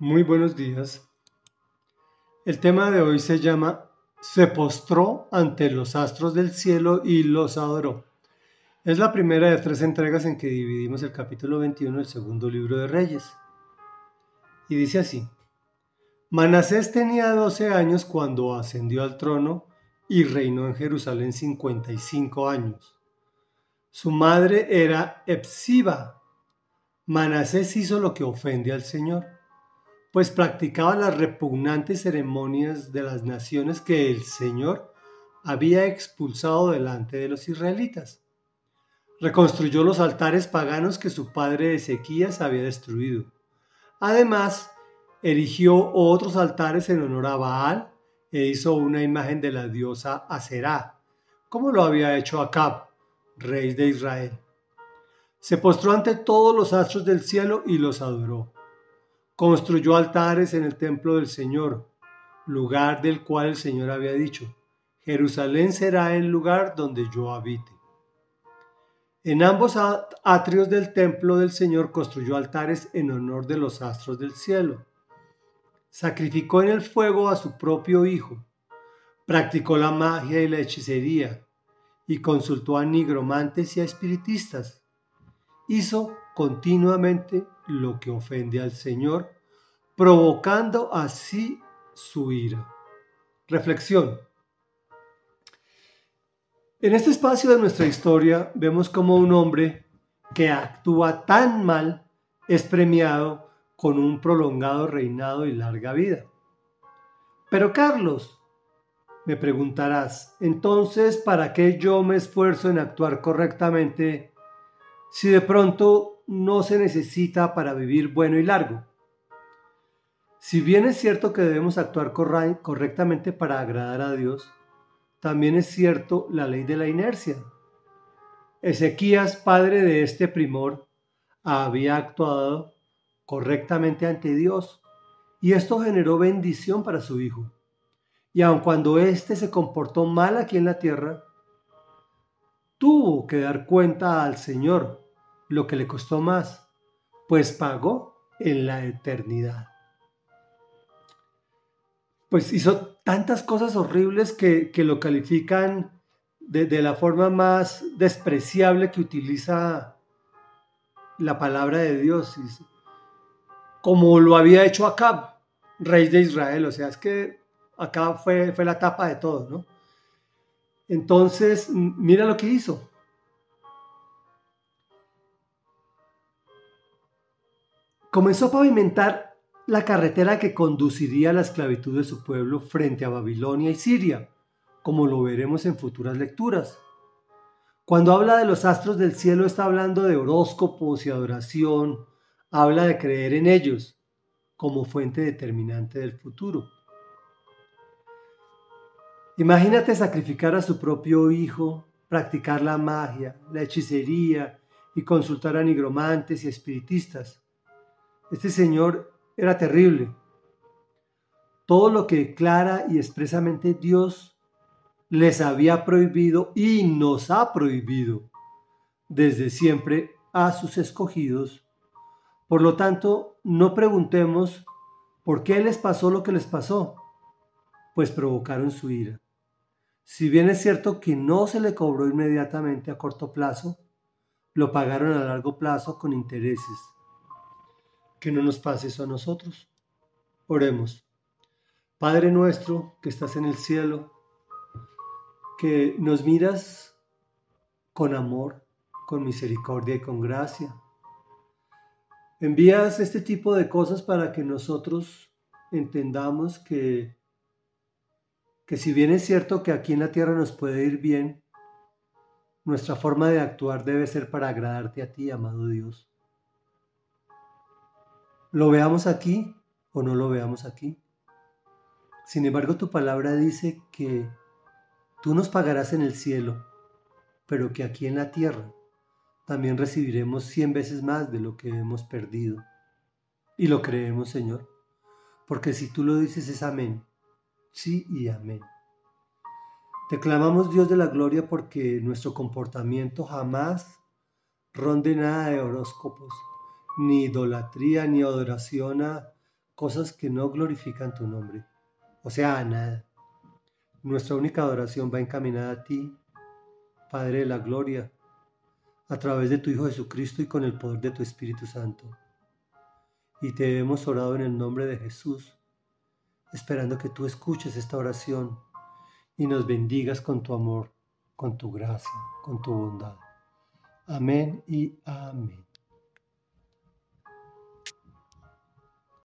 Muy buenos días. El tema de hoy se llama Se postró ante los astros del cielo y los adoró. Es la primera de tres entregas en que dividimos el capítulo 21 del segundo libro de Reyes. Y dice así. Manasés tenía 12 años cuando ascendió al trono y reinó en Jerusalén 55 años. Su madre era Epsiba. Manasés hizo lo que ofende al Señor pues practicaba las repugnantes ceremonias de las naciones que el Señor había expulsado delante de los israelitas. Reconstruyó los altares paganos que su padre Ezequías había destruido. Además, erigió otros altares en honor a Baal e hizo una imagen de la diosa Aserá, como lo había hecho Acab, rey de Israel. Se postró ante todos los astros del cielo y los adoró construyó altares en el templo del Señor, lugar del cual el Señor había dicho, Jerusalén será el lugar donde yo habite. En ambos atrios del templo del Señor construyó altares en honor de los astros del cielo. Sacrificó en el fuego a su propio hijo, practicó la magia y la hechicería, y consultó a nigromantes y a espiritistas. Hizo continuamente lo que ofende al Señor, provocando así su ira. Reflexión. En este espacio de nuestra historia vemos como un hombre que actúa tan mal es premiado con un prolongado reinado y larga vida. Pero Carlos, me preguntarás, entonces, ¿para qué yo me esfuerzo en actuar correctamente si de pronto no se necesita para vivir bueno y largo. Si bien es cierto que debemos actuar correctamente para agradar a Dios, también es cierto la ley de la inercia. Ezequías, padre de este primor, había actuado correctamente ante Dios y esto generó bendición para su hijo. Y aun cuando éste se comportó mal aquí en la tierra, tuvo que dar cuenta al Señor lo que le costó más, pues pagó en la eternidad. Pues hizo tantas cosas horribles que, lo califican de, la forma más despreciable que utiliza la palabra de Dios, como lo había hecho Acab, rey de Israel. O sea, es que Acab fue, fue la tapa de todo, ¿no? Entonces, mira lo que hizo. Comenzó a pavimentar la carretera que conduciría a la esclavitud de su pueblo frente a Babilonia y Siria, como lo veremos en futuras lecturas. Cuando habla de los astros del cielo está hablando de horóscopos y adoración, habla de creer en ellos como fuente determinante del futuro. Imagínate sacrificar a su propio hijo, practicar la magia, la hechicería y consultar a nigromantes y espiritistas este señor era terrible. Todo lo que clara y expresamente Dios les había prohibido y nos ha prohibido desde siempre a sus escogidos. Por lo tanto, no preguntemos por qué les pasó lo que les pasó, pues provocaron su ira. Si bien es cierto que no se le cobró inmediatamente a corto plazo, lo pagaron a largo plazo con intereses que no nos pase eso a nosotros. Oremos. Padre nuestro que estás en el cielo, que nos miras con amor, con misericordia y con gracia. Envías este tipo de cosas para que nosotros entendamos que, que si bien es cierto que aquí en la tierra nos puede ir bien, nuestra forma de actuar debe ser para agradarte a ti, amado Dios lo veamos aquí o no lo veamos aquí. Sin embargo, tu palabra dice que tú nos pagarás en el cielo, pero que aquí en la tierra también recibiremos cien veces más de lo que hemos perdido. Y lo creemos, Señor, porque si tú lo dices es amén, sí y amén. Te clamamos, Dios de la gloria, porque nuestro comportamiento jamás ronde nada de horóscopos, ni idolatría, ni adoración a cosas que no glorifican tu nombre, o sea, a nada. Nuestra única adoración va encaminada a ti, Padre de la Gloria, a través de tu Hijo Jesucristo y con el poder de tu Espíritu Santo. Y te hemos orado en el nombre de Jesús, esperando que tú escuches esta oración y nos bendigas con tu amor, con tu gracia, con tu bondad. Amén y amén.